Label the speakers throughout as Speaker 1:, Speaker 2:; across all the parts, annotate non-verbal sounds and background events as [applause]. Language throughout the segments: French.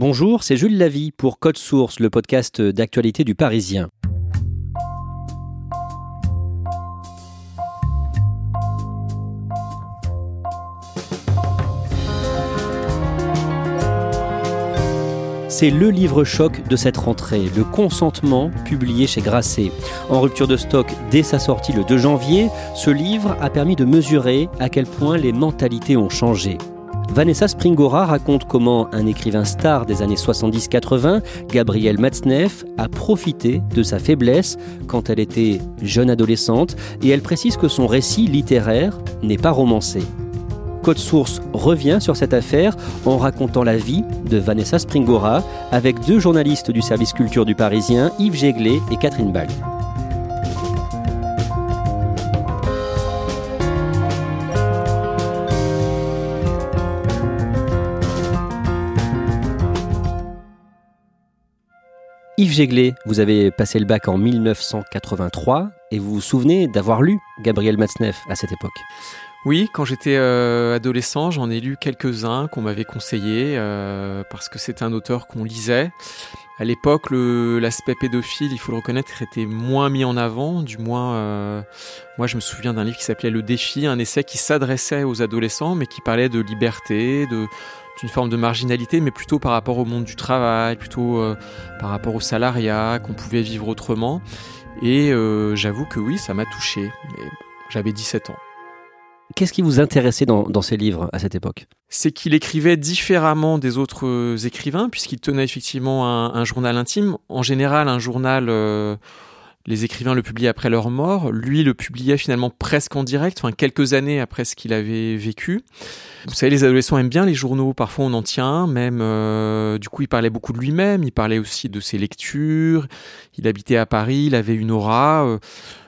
Speaker 1: Bonjour, c'est Jules Lavie pour Code Source, le podcast d'actualité du Parisien. C'est le livre choc de cette rentrée, Le consentement, publié chez Grasset. En rupture de stock dès sa sortie le 2 janvier, ce livre a permis de mesurer à quel point les mentalités ont changé. Vanessa Springora raconte comment un écrivain star des années 70-80, Gabriel Matzneff, a profité de sa faiblesse quand elle était jeune adolescente et elle précise que son récit littéraire n'est pas romancé. Code Source revient sur cette affaire en racontant la vie de Vanessa Springora avec deux journalistes du service culture du Parisien, Yves Jéglet et Catherine Ball. Vous avez passé le bac en 1983 et vous vous souvenez d'avoir lu Gabriel Matzneff à cette époque?
Speaker 2: Oui, quand j'étais euh, adolescent, j'en ai lu quelques-uns qu'on m'avait conseillés euh, parce que c'était un auteur qu'on lisait. À l'époque, l'aspect pédophile, il faut le reconnaître, était moins mis en avant. Du moins, euh, moi, je me souviens d'un livre qui s'appelait Le Défi, un essai qui s'adressait aux adolescents, mais qui parlait de liberté, de d'une forme de marginalité, mais plutôt par rapport au monde du travail, plutôt euh, par rapport au salariat, qu'on pouvait vivre autrement. Et euh, j'avoue que oui, ça m'a touché. J'avais 17 ans.
Speaker 1: Qu'est-ce qui vous intéressait dans, ces livres à cette époque?
Speaker 2: C'est qu'il écrivait différemment des autres euh, écrivains, puisqu'il tenait effectivement un, journal intime. En général, un journal les écrivains le publiaient après leur mort. Lui le publiait finalement presque en direct, enfin quelques années après ce qu'il avait vécu. Vous savez, les adolescents aiment bien les journaux. Parfois, on en tient. Même, euh, du coup, il parlait beaucoup de lui-même. Il parlait aussi de ses lectures. Il habitait à Paris. Il avait une aura. Euh,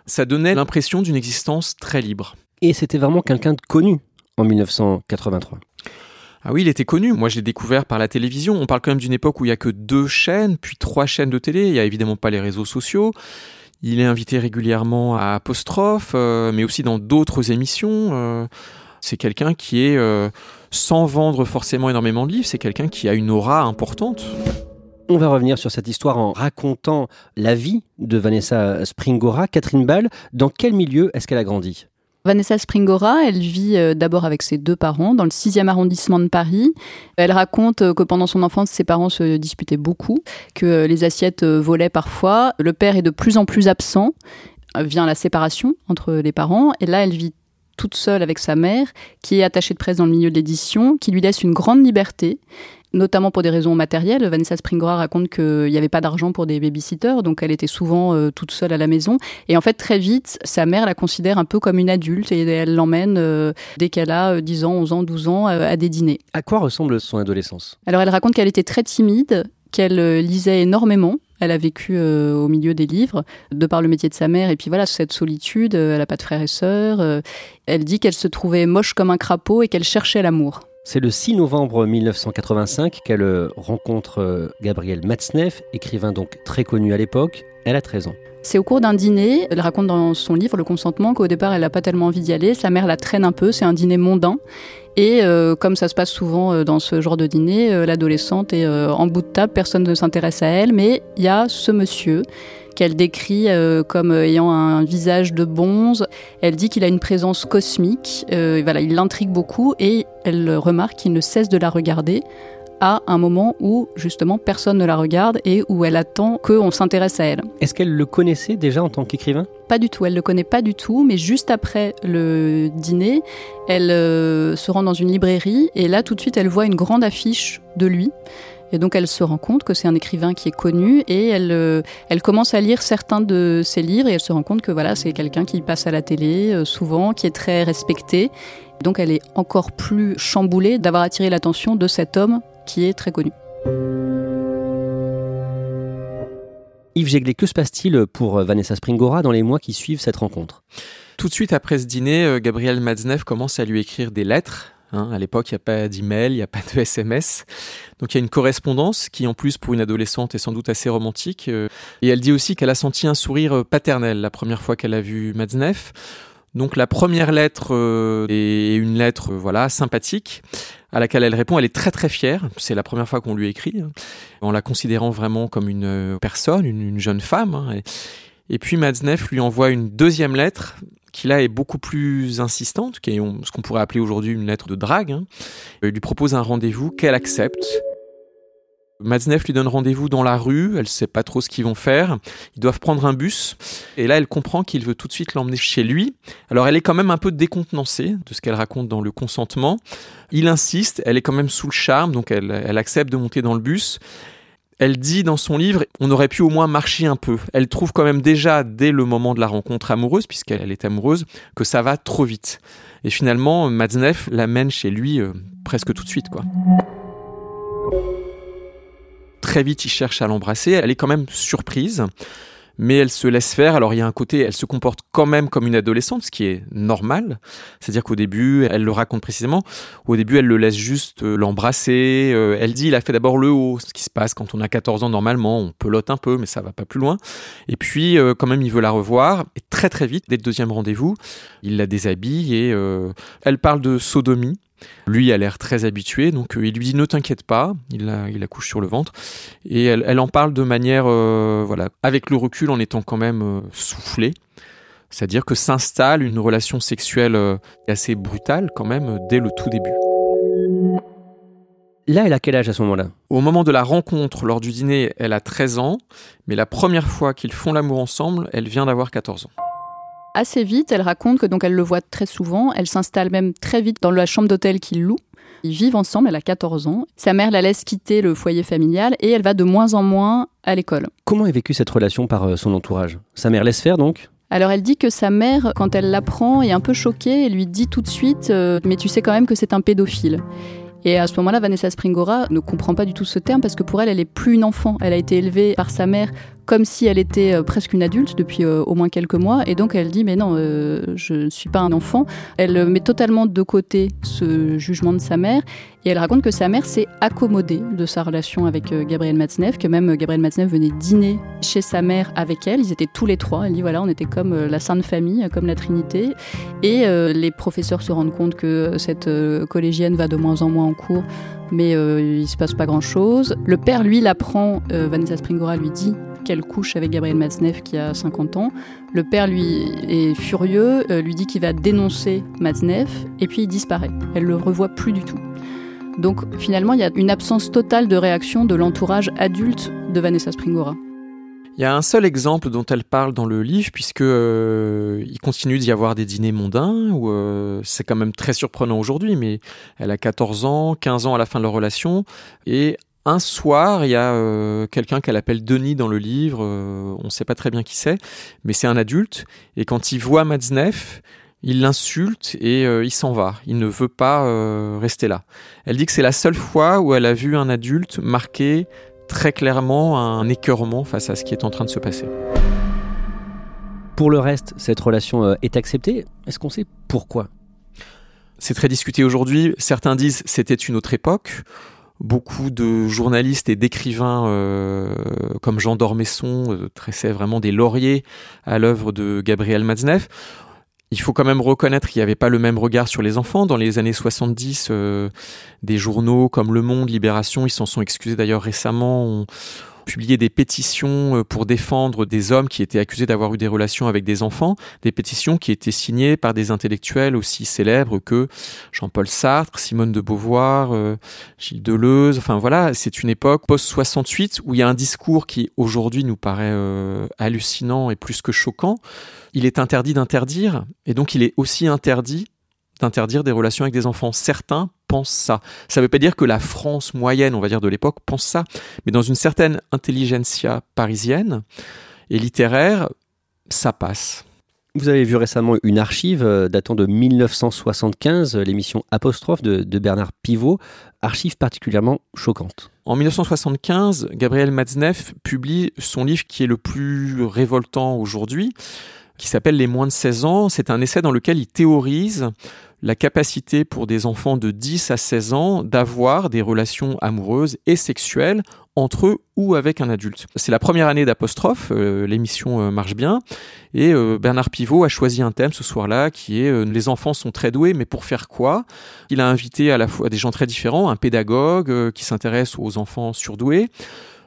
Speaker 2: ça donnait l'impression d'une existence très libre.
Speaker 1: Et c'était vraiment quelqu'un de connu en 1983.
Speaker 2: Ah oui, il était connu. Moi, je l'ai découvert par la télévision. On parle quand même d'une époque où il y a que deux chaînes, puis trois chaînes de télé. Il y a évidemment pas les réseaux sociaux. Il est invité régulièrement à Apostrophe, euh, mais aussi dans d'autres émissions. Euh. c'est quelqu'un qui est, euh, sans vendre forcément énormément de livres, c'est quelqu'un qui a une aura importante.
Speaker 1: On va revenir sur cette histoire en racontant la vie de Vanessa Springora. Catherine Ball, dans quel milieu est-ce qu'elle a grandi?
Speaker 3: Vanessa Springora, elle vit euh, d'abord avec ses deux parents dans le 6e arrondissement de Paris. Elle raconte euh, que pendant son enfance, ses parents se disputaient beaucoup, que euh, les assiettes volaient parfois. Le père est de plus en plus absent. Vient la séparation entre les parents. Et là, elle vit toute seule avec sa mère, qui est attachée de presse dans le milieu de l'édition, qui lui laisse une grande liberté notamment pour des raisons matérielles. Vanessa Springora raconte qu'il n'y avait pas d'argent pour des babysitters, donc elle était souvent euh, toute seule à la maison. Et en fait, très vite, sa mère la considère un peu comme une adulte et elle l'emmène, euh, dès qu'elle a 10 euh, ans, 11 ans, 12 ans, à des dîners.
Speaker 1: À quoi ressemble son adolescence?
Speaker 3: Alors, elle raconte qu'elle était très timide, qu'elle lisait énormément. Elle a vécu au milieu des livres, de par le métier de sa mère, et puis voilà, cette solitude, elle n'a pas de frères et sœurs. elle dit qu'elle se trouvait moche comme un crapaud et qu'elle cherchait l'amour.
Speaker 1: C'est le 6 novembre 1985 qu'elle rencontre euh, Gabriel Matzneff, écrivain donc très connu à l'époque. Elle a 13 ans.
Speaker 3: C'est au cours d'un dîner, elle raconte dans son livre Le consentement qu'au départ elle n'a pas tellement envie d'y aller, sa mère la traîne un peu, c'est un dîner mondain. Et euh, comme ça se passe souvent euh, dans ce genre de dîner, l'adolescente est en bout de table, personne ne s'intéresse à elle, mais il y a ce monsieur qu'elle décrit comme ayant un visage de bonze. Elle dit qu'il a une présence cosmique, voilà, il l'intrigue beaucoup et elle remarque qu'il ne cesse de la regarder à un moment où justement personne ne la regarde et où elle attend qu'on s'intéresse à elle.
Speaker 1: Est-ce qu'elle le connaissait déjà en tant qu'écrivain?
Speaker 3: Pas du tout, elle le connaît pas du tout, mais juste après le dîner, elle euh, se rend dans une librairie et là tout de suite elle voit une grande affiche de lui. Et donc elle se rend compte que c'est un écrivain qui est connu et elle, euh, elle commence à lire certains de ses livres et elle se rend compte que voilà, c'est quelqu'un qui passe à la télé euh, souvent, qui est très respecté. Donc elle est encore plus chamboulée d'avoir attiré l'attention de cet homme qui est très connu.
Speaker 1: Yves Jéglé, que se passe-t-il pour Vanessa Springora dans les mois qui suivent cette rencontre?
Speaker 2: Tout de suite après ce dîner, euh, Gabriel Matzneff commence à lui écrire des lettres. Hein. à l'époque, il n'y a pas d'email, il n'y a pas de [laughs] SMS. Donc il y a une correspondance qui, en plus, pour une adolescente, est sans doute assez romantique. Euh. Et elle dit aussi qu'elle a senti un sourire paternel la première fois qu'elle a vu Matzneff. Donc la première lettre euh, est une lettre voilà sympathique à laquelle elle répond. Elle est très très fière. C'est la première fois qu'on lui écrit, hein, en la considérant vraiment comme une euh, personne, une, jeune femme. Hein, et, puis Madsneff lui envoie une deuxième lettre qui là est beaucoup plus insistante, ce qu'on pourrait appeler aujourd'hui une lettre de drague. Hein. Il lui propose un rendez-vous qu'elle accepte. Madsneff lui donne rendez-vous dans la rue, elle sait pas trop ce qu'ils vont faire. Ils doivent prendre un bus. Et là, elle comprend qu'il veut tout de suite l'emmener chez lui. Alors, elle est quand même un peu décontenancée de ce qu'elle raconte dans le consentement. Il insiste, elle est quand même sous le charme, donc elle accepte de monter dans le bus. Elle dit dans son livre, on aurait pu au moins marcher un peu. Elle trouve quand même déjà, dès le moment de la rencontre amoureuse, puisqu'elle est amoureuse, que ça va trop vite. Et finalement, Madsneff l'amène chez lui euh, presque tout de suite, quoi. Très vite, il cherche à l'embrasser. Elle est quand même surprise mais elle se laisse faire. Alors il y a un côté, elle se comporte quand même comme une adolescente, ce qui est normal. C'est-à-dire qu'au début, elle le raconte précisément, au début elle le laisse juste euh, l'embrasser. Euh, elle dit, il a fait d'abord le haut, ce qui se passe quand on a 14 ans normalement, on pelote un peu, mais ça va pas plus loin. Et puis euh, quand même, il veut la revoir. Et très très vite, dès le deuxième rendez-vous, il la déshabille et elle parle de sodomie. Lui a l'air très habitué, donc euh, il lui dit ne t'inquiète pas, il la, il couche sur le ventre. Et elle, en parle de manière, euh, voilà, avec le recul en étant quand même euh, soufflée. C'est-à-dire que s'installe une relation sexuelle assez brutale quand même dès le tout début.
Speaker 1: Là, elle a quel âge à ce moment-là?
Speaker 2: Au moment de la rencontre, lors du dîner, elle a 13 ans, mais la première fois qu'ils font l'amour ensemble, elle vient d'avoir 14 ans.
Speaker 3: Assez vite, elle raconte que donc elle le voit très souvent. Elle s'installe même très vite dans la chambre d'hôtel qu'il loue. Ils vivent ensemble, elle a 14 ans. Sa mère la laisse quitter le foyer familial et elle va de moins en moins à l'école.
Speaker 1: Comment est vécue cette relation par euh, son entourage? Sa mère laisse faire donc?
Speaker 3: Alors elle dit que sa mère, quand elle l'apprend, est un peu choquée et lui dit tout de suite euh, Mais tu sais quand même que c'est un pédophile ». Et à ce moment-là, Vanessa Springora ne comprend pas du tout ce terme parce que pour elle, elle est plus une enfant. Elle a été élevée par sa mère comme si elle était euh, presque une adulte depuis euh, au moins quelques mois. Et donc elle dit mais non, euh, je ne suis pas un enfant. Elle met totalement de côté ce jugement de sa mère et elle raconte que sa mère s'est accommodée de sa relation avec Gabriel Matzneff, que même Gabriel Matzneff venait dîner chez sa mère avec elle. Ils étaient tous les trois. Elle dit voilà, on était comme la Sainte Famille, comme la Trinité. Et les professeurs se rendent compte que cette collégienne va de moins en moins en cours mais il se passe pas grand chose. Le père, lui, l'apprend, Vanessa Springora lui dit qu'elle couche avec Gabriel Matzneff qui a 50 ans. Le père, lui, est furieux, euh, lui dit qu'il va dénoncer Matzneff, et puis il disparaît. Elle le revoit plus du tout. Donc finalement, il y a une absence totale de réaction de l'entourage adulte de Vanessa Springora.
Speaker 2: Il y a un seul exemple dont elle parle dans le livre, puisque euh, il continue d'y avoir des dîners mondains, euh, c'est quand même très surprenant aujourd'hui, mais elle a 14 ans, 15 ans à la fin de leur relation, et un soir, il y a euh, quelqu'un qu'elle appelle Denis dans le livre, euh, on ne sait pas très bien qui c'est, mais c'est un adulte, et quand il voit Madsneff, il l'insulte et euh, il s'en va. Il ne veut pas rester là. Elle dit que c'est la seule fois où elle a vu un adulte marquer très clairement un écœurement face à ce qui est en train de se passer.
Speaker 1: Pour le reste, cette relation est acceptée? Est-ce qu'on sait pourquoi?
Speaker 2: C'est très discuté aujourd'hui. Certains disent c'était une autre époque. Beaucoup de journalistes et d'écrivains euh, comme Jean d'Ormesson euh, tressaient vraiment des lauriers à l'œuvre de Gabriel Matzneff. Il faut quand même reconnaître qu'il n'y avait pas le même regard sur les enfants. Dans les années 70, euh, des journaux comme Le Monde, Libération, ils s'en sont excusés d'ailleurs récemment, publié des pétitions euh, pour défendre des hommes qui étaient accusés d'avoir eu des relations avec des enfants, des pétitions qui étaient signées par des intellectuels aussi célèbres que Jean-Paul Sartre, Simone de Beauvoir, euh, Gilles Deleuze. Enfin voilà, c'est une époque post-68 où il y a un discours qui aujourd'hui nous paraît euh, hallucinant et plus que choquant. Il est interdit d'interdire et donc il est aussi interdit d'interdire des relations avec des enfants. Certains pensent ça. Ça ne veut pas dire que la France moyenne, on va dire de l'époque, pense ça, mais dans une certaine intelligentsia parisienne et littéraire, ça passe.
Speaker 1: Vous avez vu récemment une archive euh, datant de 1975, l'émission Apostrophe de, de, Bernard Pivot, archive particulièrement choquante.
Speaker 2: En 1975, Gabriel Matzneff publie son livre qui est le plus révoltant aujourd'hui, qui s'appelle Les moins de 16 ans. C'est un essai dans lequel il théorise la capacité pour des enfants de 10 à 16 ans d'avoir des relations amoureuses et sexuelles entre eux ou avec un adulte. C'est la première année d'apostrophe, euh, l'émission euh, marche bien, et euh, Bernard Pivot a choisi un thème ce soir-là qui est les enfants sont très doués, mais pour faire quoi? Il a invité à la fois des gens très différents, un pédagogue qui s'intéresse aux enfants surdoués,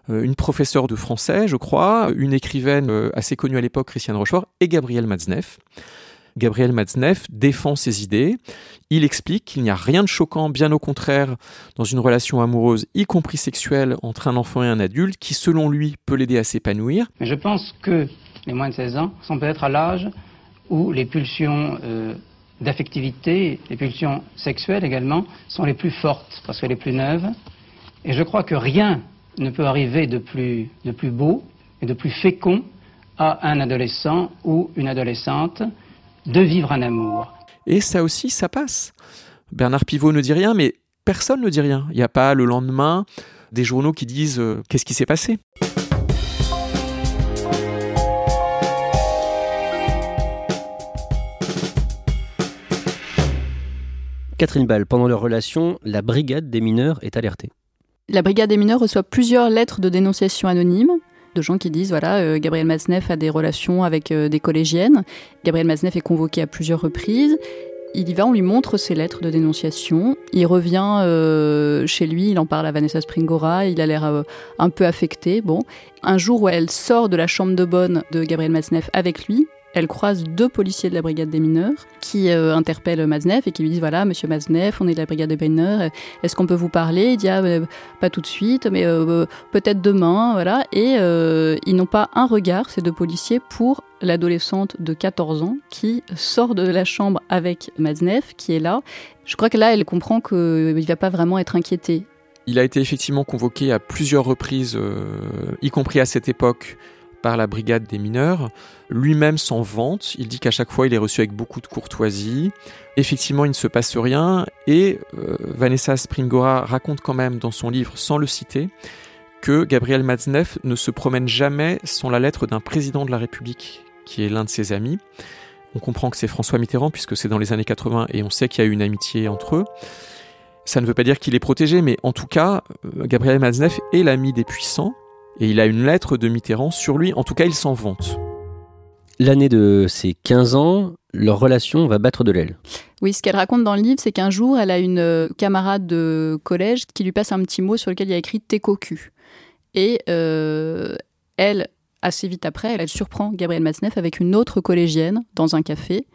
Speaker 2: une professeure de français, je crois, une écrivaine assez connue à l'époque, Christiane Rochefort, et Gabriel Matzneff. Gabriel Matzneff défend ses idées. Il explique qu'il n'y a rien de choquant, bien au contraire, dans une relation amoureuse, y compris sexuelle, entre un enfant et un adulte, qui selon lui peut l'aider à s'épanouir.
Speaker 4: Mais je pense que les moins de 16 ans sont peut-être à l'âge où les pulsions euh, d'affectivité, les pulsions sexuelles également, sont les plus fortes, parce qu'elles sont les plus neuves. Et je crois que rien ne peut arriver de plus, de plus beau et de plus fécond à un adolescent ou une adolescente de vivre un amour.
Speaker 2: Et ça aussi, ça passe. Bernard Pivot ne dit rien, mais personne ne dit rien. Il n'y a pas le lendemain des journaux qui disent euh, qu'est-ce qui s'est passé.
Speaker 1: Catherine Ball, pendant leur relation, la brigade des mineurs est alertée.
Speaker 3: La brigade des mineurs reçoit plusieurs lettres de dénonciation anonymes de gens qui disent voilà, euh, Gabriel Matzneff a des relations avec euh, des collégiennes. Gabriel Matzneff est convoqué à plusieurs reprises. Il y va, on lui montre ses lettres de dénonciation. Il revient euh, chez lui, il en parle à Vanessa Springora, il a l'air un peu affecté. Bon, un jour où elle sort de la chambre de bonne de Gabriel Matzneff avec lui, elle croise deux policiers de la brigade des mineurs qui euh, interpellent Maznev et qui lui disent voilà, monsieur Maznev, on est de la brigade des mineurs, est-ce qu'on peut vous parler? Il dit ah, euh, pas tout de suite, mais euh, peut-être demain, voilà. Et ils n'ont pas un regard, ces deux policiers, pour l'adolescente de 14 ans qui sort de la chambre avec Maznev, qui est là. Je crois que là, elle comprend qu'il ne va pas vraiment être inquiété.
Speaker 2: Il a été effectivement convoqué à plusieurs reprises, y compris à cette époque, par la brigade des mineurs. Lui-même s'en vante, il dit qu'à chaque fois il est reçu avec beaucoup de courtoisie. Effectivement, il ne se passe rien et euh, Vanessa Springora raconte quand même dans son livre, sans le citer, que Gabriel Matzneff ne se promène jamais sans la lettre d'un président de la République, qui est l'un de ses amis. On comprend que c'est François Mitterrand, puisque c'est dans les années 80 et on sait qu'il y a eu une amitié entre eux. Ça ne veut pas dire qu'il est protégé, mais en tout cas, euh, Gabriel Matzneff est l'ami des puissants, et il a une lettre de Mitterrand sur lui, en tout cas il s'en vante.
Speaker 1: L'année de ses 15 ans, leur relation va battre de l'aile.
Speaker 3: Oui, ce qu'elle raconte dans le livre, c'est qu'un jour, elle a une euh, camarade de collège qui lui passe un petit mot sur lequel il y a écrit T'es cocu. Et euh, elle, assez vite après, elle, surprend Gabrielle Matzneff avec une autre collégienne dans un café.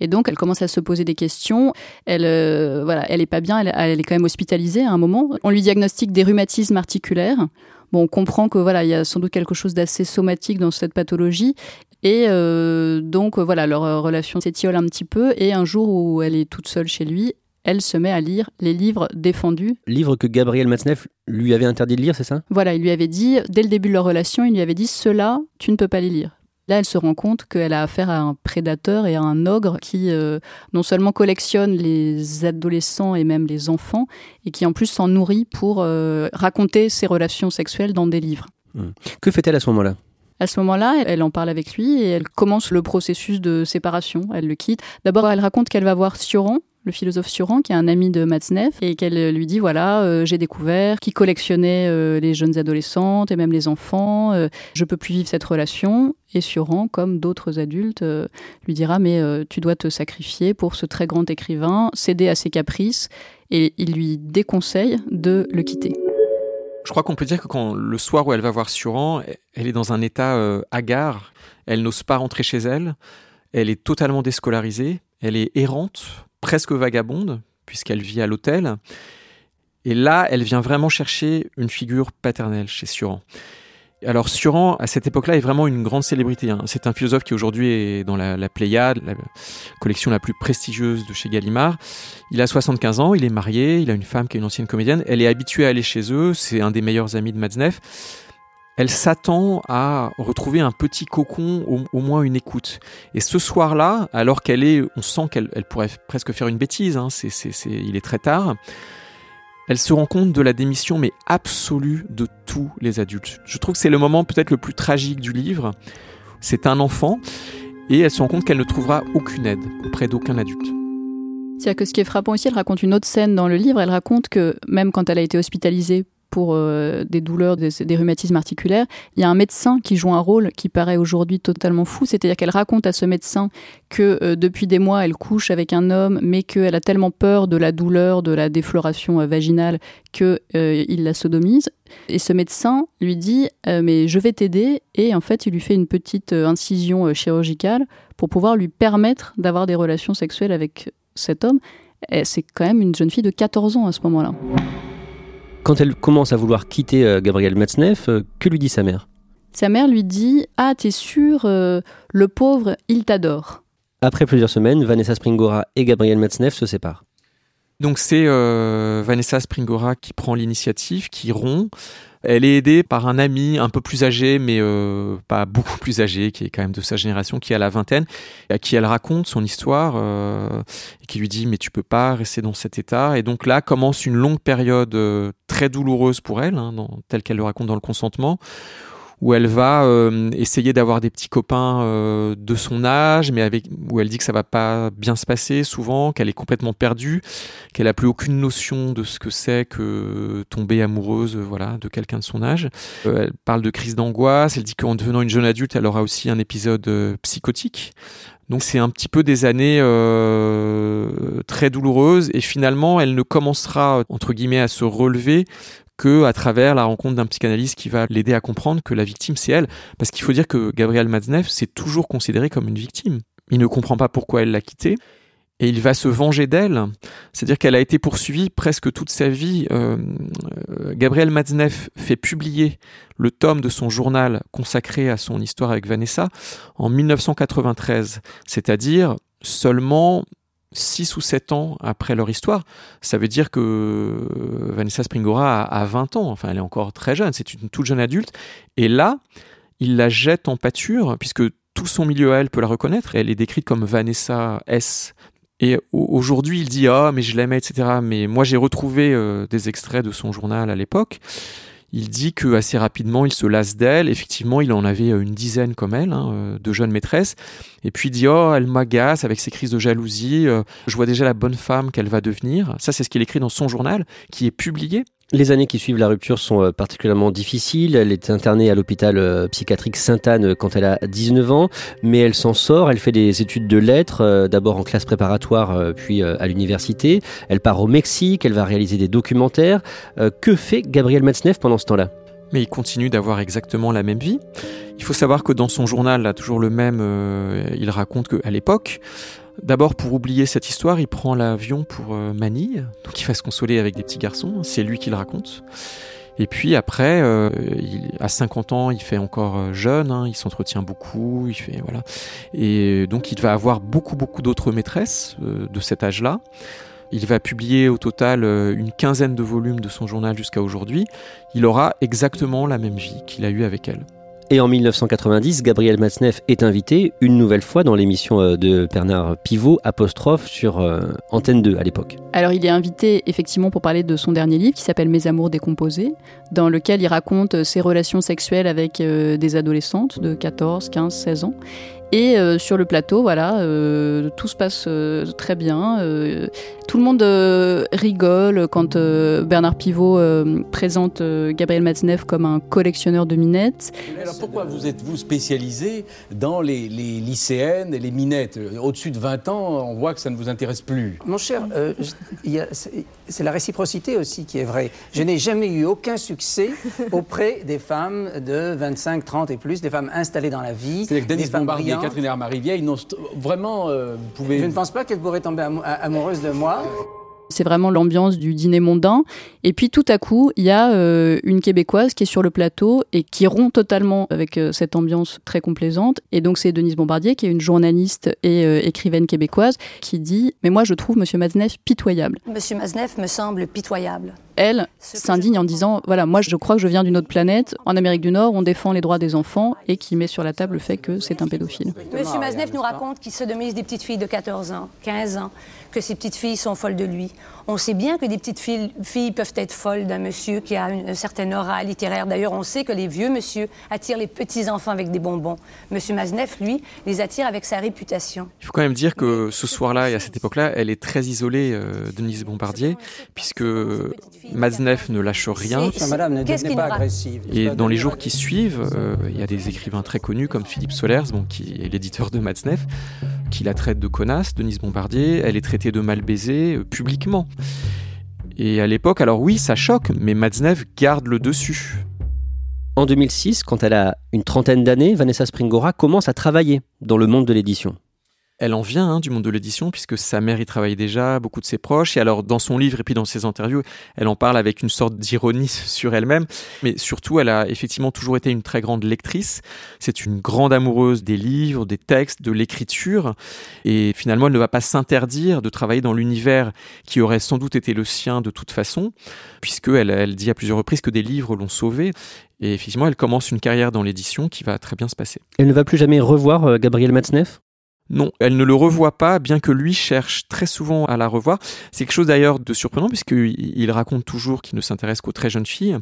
Speaker 3: Et donc, elle commence à se poser des questions. Elle, euh, voilà, elle est pas bien. Elle, elle, est quand même hospitalisée à un moment. On lui diagnostique des rhumatismes articulaires. Bon, on comprend que voilà, il y a sans doute quelque chose d'assez somatique dans cette pathologie. Et euh, donc voilà, leur euh, relation s'étiole un petit peu. Et un jour où elle est toute seule chez lui, elle se met à lire les livres défendus.
Speaker 1: Livres que Gabriel Matzneff lui avait interdit de lire, c'est ça?
Speaker 3: Voilà, il lui avait dit, dès le début de leur relation, il lui avait dit, ceux-là, tu ne peux pas les lire. Là, elle se rend compte qu'elle a affaire à un prédateur et à un ogre qui euh, non seulement collectionne les adolescents et même les enfants, et qui en plus s'en nourrit pour euh, raconter ses relations sexuelles dans des livres.
Speaker 1: Hmm. Que fait-elle à ce moment-là?
Speaker 3: À ce moment-là, elle en parle avec lui et elle commence le processus de séparation. Elle le quitte. D'abord, elle raconte qu'elle va voir Sioran, le philosophe Suran, qui est un ami de Matzneff, et qu'elle lui dit voilà, euh, j'ai découvert qu'il collectionnait euh, les jeunes adolescentes et même les enfants, euh, je peux plus vivre cette relation. Et Suran, comme d'autres adultes, lui dira mais tu dois te sacrifier pour ce très grand écrivain, céder à ses caprices, et il lui déconseille de le quitter.
Speaker 2: Je crois qu'on peut dire que quand le soir où elle va voir Suran, elle est dans un état hagard, elle n'ose pas rentrer chez elle, elle est totalement déscolarisée, elle est errante, presque vagabonde, puisqu'elle vit à l'hôtel. Et là, elle vient vraiment chercher une figure paternelle chez Suran. Alors Suran, à cette époque-là, est vraiment une grande célébrité. Hein. C'est un philosophe qui aujourd'hui est dans la, Pléiade, la collection la plus prestigieuse de chez Gallimard. Il a 75 ans, il est marié, il a une femme qui est une ancienne comédienne. Elle est habituée à aller chez eux, c'est un des meilleurs amis de Matzneff elle s'attend à retrouver un petit cocon, au, moins une écoute. Et ce soir-là, alors qu'elle est, on sent qu'elle pourrait presque faire une bêtise, hein, il est très tard, elle se rend compte de la démission, mais absolue, de tous les adultes. Je trouve que c'est le moment peut-être le plus tragique du livre. C'est un enfant, et elle se rend compte qu'elle ne trouvera aucune aide auprès d'aucun adulte.
Speaker 3: C'est-à-dire que ce qui est frappant aussi, elle raconte une autre scène dans le livre. Elle raconte que même quand elle a été hospitalisée pour euh, des douleurs, des, rhumatismes articulaires, il y a un médecin qui joue un rôle qui paraît aujourd'hui totalement fou, c'est-à-dire qu'elle raconte à ce médecin que euh, depuis des mois, elle couche avec un homme, mais qu'elle a tellement peur de la douleur, de la défloration euh, vaginale, qu'il il la sodomise. Et ce médecin lui dit Mais je vais t'aider. Et en fait, il lui fait une petite incision chirurgicale pour pouvoir lui permettre d'avoir des relations sexuelles avec cet homme. C'est quand même une jeune fille de 14 ans à ce moment-là.
Speaker 1: Quand elle commence à vouloir quitter euh, Gabriel Matzneff, euh, que lui dit sa mère?
Speaker 3: Sa mère lui dit Ah, t'es sûr, euh, le pauvre, il t'adore.
Speaker 1: Après plusieurs semaines, Vanessa Springora et Gabriel Matzneff se séparent.
Speaker 2: Donc c'est Vanessa Springora qui prend l'initiative, qui rompt. Elle est aidée par un ami un peu plus âgé, mais euh, pas beaucoup plus âgé, qui est quand même de sa génération, qui a la vingtaine, à qui elle raconte son histoire euh, et qui lui dit mais tu peux pas rester dans cet état. Et donc là commence une longue période euh, très douloureuse pour elle, hein, telle qu'elle le raconte dans le consentement, où elle va euh, essayer d'avoir des petits copains euh, de son âge, mais avec où elle dit que ça va pas bien se passer souvent, qu'elle est complètement perdue, qu'elle a plus aucune notion de ce que c'est que tomber amoureuse, voilà, de quelqu'un de son âge. Euh, elle parle de crise d'angoisse. Elle dit qu'en devenant une jeune adulte, elle aura aussi un épisode psychotique. Donc c'est un petit peu des années très douloureuses et finalement elle ne commencera entre guillemets à se relever que à travers la rencontre d'un psychanalyste qui va l'aider à comprendre que la victime c'est elle. Parce qu'il faut dire que Gabriel Matzneff s'est toujours considéré comme une victime. Il ne comprend pas pourquoi elle l'a quitté et il va se venger d'elle. C'est-à-dire qu'elle a été poursuivie presque toute sa vie. Euh, euh, Gabriel Matzneff fait publier le tome de son journal consacré à son histoire avec Vanessa en 1993, c'est-à-dire seulement 6 ou 7 ans après leur histoire, ça veut dire que Vanessa Springora a, 20 ans, enfin elle est encore très jeune, c'est une toute jeune adulte, et là, il la jette en pâture, puisque tout son milieu à elle peut la reconnaître, elle est décrite comme Vanessa S. Et aujourd'hui, il dit Ah, mais je l'aimais, etc. Mais moi, j'ai retrouvé euh, des extraits de son journal à l'époque il dit que assez rapidement il se lasse d'elle. Effectivement, il en avait euh, une dizaine comme elle, hein, euh, de jeunes maîtresses. Et puis il dit oh elle m'agace avec ses crises de jalousie. Euh, je vois déjà la bonne femme qu'elle va devenir. Ça c'est ce qu'il écrit dans son journal, qui est publié
Speaker 1: les années qui suivent la rupture sont euh, particulièrement difficiles. Elle est internée à l'hôpital euh, psychiatrique Sainte-Anne euh, quand elle a 19 ans, mais elle s'en sort. Elle fait des études de lettres, d'abord en classe préparatoire, puis à l'université. Elle part au Mexique, elle va réaliser des documentaires. Que fait Gabriel Metzneff pendant ce temps-là?
Speaker 2: Mais il continue d'avoir exactement la même vie. Il faut savoir que dans son journal, toujours le même, il raconte qu'à l'époque, D'abord, pour oublier cette histoire, il prend l'avion pour euh, Manille, donc il va se consoler avec des petits garçons, c'est lui qui le raconte. Et puis après, euh, à 50 ans, il fait encore euh, jeune, hein, il s'entretient beaucoup, il fait voilà, et donc il va avoir beaucoup beaucoup d'autres maîtresses de cet âge-là. Il va publier au total une quinzaine de volumes de son journal jusqu'à aujourd'hui. Il aura exactement la même vie qu'il a eue avec elle.
Speaker 1: Et en 1990, Gabriel Matzneff est invité une nouvelle fois dans l'émission euh, de Bernard Pivot, apostrophe, sur euh, Antenne 2 à l'époque.
Speaker 3: Alors il est invité effectivement pour parler de son dernier livre qui s'appelle Mes amours décomposés, dans lequel il raconte ses relations sexuelles avec euh, des adolescentes de 14, 15, 16 ans. Et euh, sur le plateau, voilà, euh, tout se passe euh, très bien. euh, tout le monde euh, rigole quand euh, Bernard Pivot euh, présente euh, Gabriel Matzneff comme un collectionneur de minettes.
Speaker 5: Alors pourquoi vous êtes-vous spécialisé dans les, les lycéennes et les minettes? Au-dessus de 20 ans, on voit que ça ne vous intéresse plus.
Speaker 6: Mon cher, euh, c'est la réciprocité aussi qui est vraie. Je n'ai jamais eu aucun succès auprès des femmes de 25, 30 et plus, des femmes installées dans la vie.
Speaker 5: C'est-à-dire que
Speaker 6: des
Speaker 5: Denis
Speaker 6: femmes
Speaker 5: Bombardier. Catherine Hermary-Vieille, vraiment, euh, vous pouvez...
Speaker 6: Je ne pense pas qu'elles pourraient tomber amou- amoureuses de moi.
Speaker 3: C'est vraiment l'ambiance du dîner mondain. Et puis tout à coup, il y a euh, une Québécoise qui est sur le plateau et qui rompt totalement avec euh, cette ambiance très complaisante. Et donc c'est Denise Bombardier, qui est une journaliste et euh, écrivaine québécoise, qui dit « Mais moi, je trouve Monsieur Matzneff pitoyable.
Speaker 7: Monsieur Mazneff me semble pitoyable. »
Speaker 3: Elle s'indigne en disant « Voilà, moi, je crois que je viens d'une autre planète. En Amérique du Nord, on défend les droits des enfants et qui met sur la table le fait que c'est un pédophile.
Speaker 7: Monsieur Mazneff nous raconte qu'il sodomise des petites filles de 14 ans, 15 ans, que ces petites filles sont folles de lui. On sait bien que des petites filles, filles peuvent être folles d'un monsieur qui a une, certaine aura littéraire. D'ailleurs, on sait que les vieux monsieur attirent les petits-enfants avec des bonbons. Monsieur Mazneff, lui, les attire avec sa réputation.
Speaker 2: Il faut quand même dire que ce soir-là et à cette époque-là, elle est très isolée, euh, Denise Bombardier, puisque Mazneff ne lâche rien.
Speaker 6: Madame, ne
Speaker 7: Qu'est-ce
Speaker 6: devenez
Speaker 7: qu'il
Speaker 6: pas agressive.
Speaker 2: Et dans les jours qui suivent, euh, il y a des écrivains très connus comme Philippe Solers, bon, qui est l'éditeur de Matzneff, qui la traite de connasse, Denise Bombardier. Elle est traitée de mal baisée euh, publiquement. Et à l'époque, alors oui, ça choque, mais Matzneff garde le dessus.
Speaker 1: En 2006, quand elle a une trentaine d'années, Vanessa Springora commence à travailler dans le monde de l'édition.
Speaker 2: Elle en vient hein, du monde de l'édition puisque sa mère y travaille déjà, beaucoup de ses proches. Et alors dans son livre et puis dans ses interviews, elle en parle avec une sorte d'ironie [laughs] sur elle-même. Mais surtout, elle a effectivement toujours été une très grande lectrice. C'est une grande amoureuse des livres, des textes, de l'écriture. Et finalement, elle ne va pas s'interdire de travailler dans l'univers qui aurait sans doute été le sien de toute façon, puisqu'elle elle dit à plusieurs reprises que des livres l'ont sauvée. Et effectivement, elle commence une carrière dans l'édition qui va très bien se passer.
Speaker 1: Elle ne va plus jamais revoir euh, Gabriel Matzneff?
Speaker 2: Non, elle ne le revoit pas, bien que lui cherche très souvent à la revoir. C'est quelque chose d'ailleurs de surprenant, puisqu'il il raconte toujours qu'il ne s'intéresse qu'aux très jeunes filles,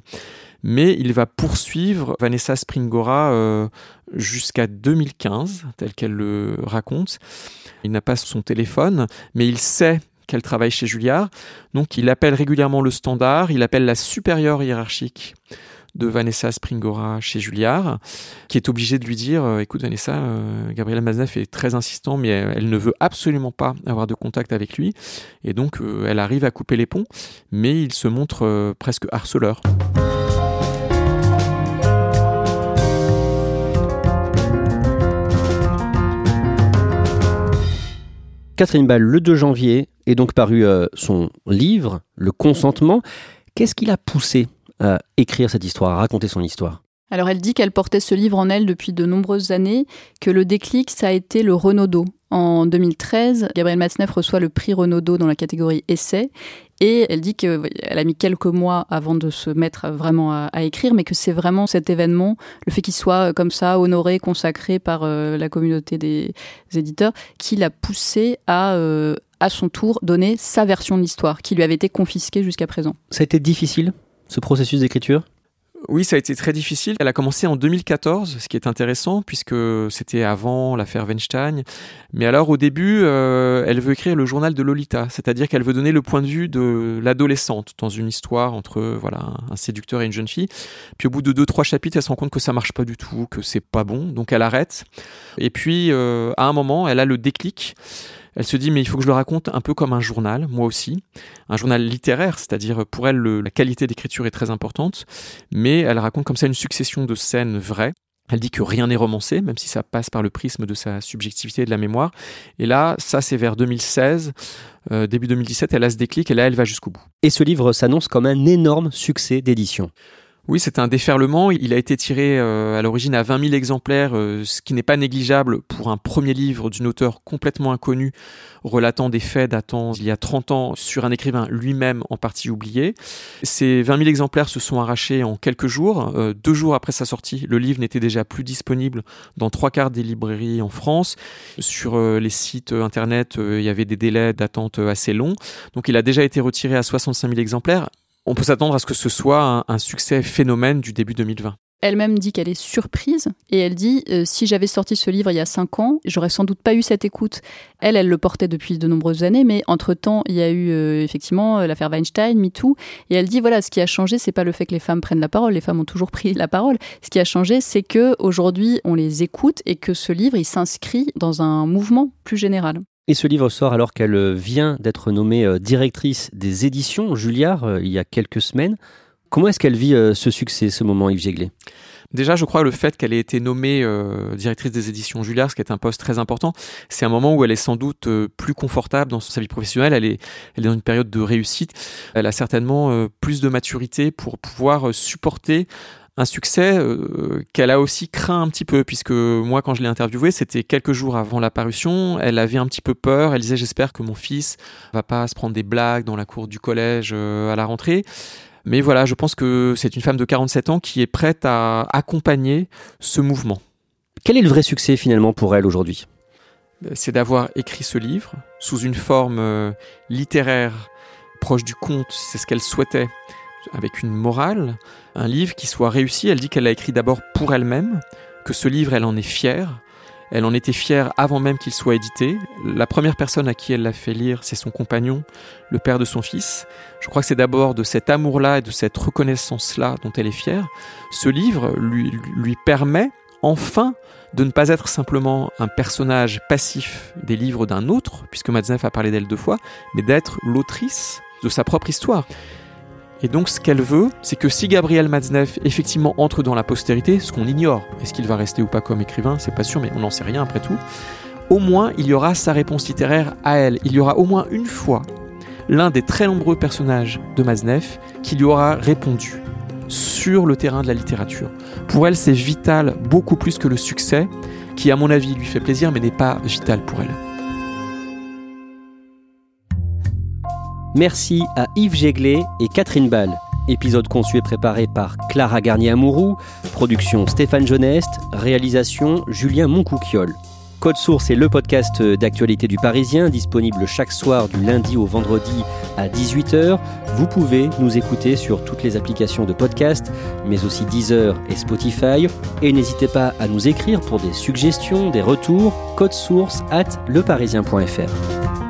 Speaker 2: mais il va poursuivre Vanessa Springora euh, jusqu'à 2015, tel qu'elle le raconte. Il n'a pas son téléphone, mais il sait qu'elle travaille chez Julliard, donc il appelle régulièrement le standard, il appelle la supérieure hiérarchique de Vanessa Springora chez Julliard, qui est obligée de lui dire euh, écoute Vanessa, euh, Gabriela Mazneff est très insistant, mais elle, ne veut absolument pas avoir de contact avec lui, et donc euh, elle arrive à couper les ponts, mais il se montre presque harceleur.
Speaker 1: Catherine Ball, le 2 janvier, est donc paru son livre, Le consentement. Qu'est-ce qui l'a poussé à écrire cette histoire, à raconter son histoire
Speaker 3: Alors elle dit qu'elle portait ce livre en elle depuis de nombreuses années, que le déclic, ça a été le Renaudot. En 2013, Gabriel Matzneff reçoit le prix Renaudot dans la catégorie essai. Et elle dit qu'elle a mis quelques mois avant de se mettre vraiment à, à écrire, mais que c'est vraiment cet événement, le fait qu'il soit comme ça honoré, consacré par euh, la communauté des éditeurs, qui l'a poussé à, euh, à son tour, donner sa version de l'histoire, qui lui avait été confisquée jusqu'à présent.
Speaker 1: Ça a été difficile, ce processus d'écriture?
Speaker 2: Oui, ça a été très difficile. Elle a commencé en 2014, ce qui est intéressant puisque c'était avant l'affaire Weinstein. Mais alors au début, euh, elle veut écrire le journal de Lolita, c'est-à-dire qu'elle veut donner le point de vue de l'adolescente dans une histoire entre voilà un séducteur et une jeune fille. Puis au bout de deux trois chapitres, elle se rend compte que ça marche pas du tout, que c'est pas bon, donc elle arrête. Et puis euh, à un moment, elle a le déclic. Elle se dit mais il faut que je le raconte un peu comme un journal, moi aussi, un journal littéraire, c'est-à-dire pour elle le- la qualité d'écriture est très importante, mais elle raconte comme ça une succession de scènes vraies. Elle dit que rien n'est romancé, même si ça passe par le prisme de sa subjectivité et de la mémoire. Et là, ça c'est vers 2016, euh, début 2017, elle a ce déclic et là elle va jusqu'au bout.
Speaker 1: Et ce livre s'annonce comme un énorme succès d'édition.
Speaker 2: Oui, c'est un déferlement. Il a été tiré euh, à l'origine à 20 000 exemplaires, euh, ce qui n'est pas négligeable pour un premier livre d'une auteure complètement inconnue, relatant des faits datant d'il y a 30 ans sur un écrivain lui-même en partie oublié. Ces 20 000 exemplaires se sont arrachés en quelques jours. Euh, deux jours après sa sortie, le livre n'était déjà plus disponible dans trois quarts des librairies en France. Sur les sites internet, il y avait des délais d'attente assez longs. Donc il a déjà été retiré à 65 000 exemplaires. On peut s'attendre à ce que ce soit un, succès phénomène du début 2020.
Speaker 3: Elle-même dit qu'elle est surprise et elle dit euh, si j'avais sorti ce livre il y a cinq ans, j'aurais sans doute pas eu cette écoute. Elle, elle le portait depuis de nombreuses années, mais entre-temps, il y a eu euh, effectivement l'affaire Weinstein, MeToo, et elle dit voilà, ce qui a changé, c'est pas le fait que les femmes prennent la parole, les femmes ont toujours pris la parole. Ce qui a changé, c'est que aujourd'hui, on les écoute et que ce livre, il s'inscrit dans un mouvement plus général.
Speaker 1: Et ce livre sort alors qu'elle vient d'être nommée directrice des éditions Julliard il y a quelques semaines. Comment est-ce qu'elle vit euh, ce succès, ce moment, Yves Jéglé
Speaker 2: Déjà, je crois le fait qu'elle ait été nommée euh, directrice des éditions Julliard, ce qui est un poste très important, c'est un moment où elle est sans doute euh, plus confortable dans sa vie professionnelle. Elle est dans une période de réussite. Elle a certainement plus de maturité pour pouvoir supporter un succès qu'elle a aussi craint un petit peu, puisque moi, quand je l'ai interviewée, c'était quelques jours avant la parution. Elle avait un petit peu peur. Elle disait J'espère que mon fils va pas se prendre des blagues dans la cour du collège à la rentrée. Mais voilà, je pense que c'est une femme de 47 ans qui est prête à accompagner ce mouvement.
Speaker 1: Quel est le vrai succès finalement pour elle aujourd'hui?
Speaker 2: C'est d'avoir écrit ce livre sous une forme euh, littéraire proche du conte, c'est ce qu'elle souhaitait, avec une morale, un livre qui soit réussi. Elle dit qu'elle l'a écrit d'abord pour elle-même, que ce livre, elle en est fière, elle en était fière avant même qu'il soit édité. La première personne à qui elle l'a fait lire, c'est son compagnon, le père de son fils. Je crois que c'est d'abord de cet amour-là et de cette reconnaissance-là dont elle est fière. Ce livre lui, permet enfin de ne pas être simplement un personnage passif des livres d'un autre, puisque Matzneff a parlé d'elle deux fois, mais d'être l'autrice de sa propre histoire. Et donc ce qu'elle veut, c'est que si Gabriel Matzneff effectivement entre dans la postérité, ce qu'on ignore, est-ce qu'il va rester ou pas comme écrivain, c'est pas sûr, mais on n'en sait rien après tout, au moins il y aura sa réponse littéraire à elle. Il y aura au moins une fois l'un des très nombreux personnages de Matzneff qui lui aura répondu sur le terrain de la littérature. Pour elle, c'est vital beaucoup plus que le succès, qui à mon avis lui fait plaisir, mais n'est pas vital pour elle.
Speaker 1: Merci à Yves Jéglé et Catherine Ball. Épisode conçu et préparé par Clara Garnier-Amouroux, production Stéphane Geneste, réalisation Julien Moncouquiol. Code Source est le podcast d'actualité du Parisien, disponible chaque soir du lundi au vendredi à 18h. Vous pouvez nous écouter sur toutes les applications de podcast, mais aussi Deezer et Spotify. Et n'hésitez pas à nous écrire pour des suggestions, des retours. Code Source at leparisien.fr.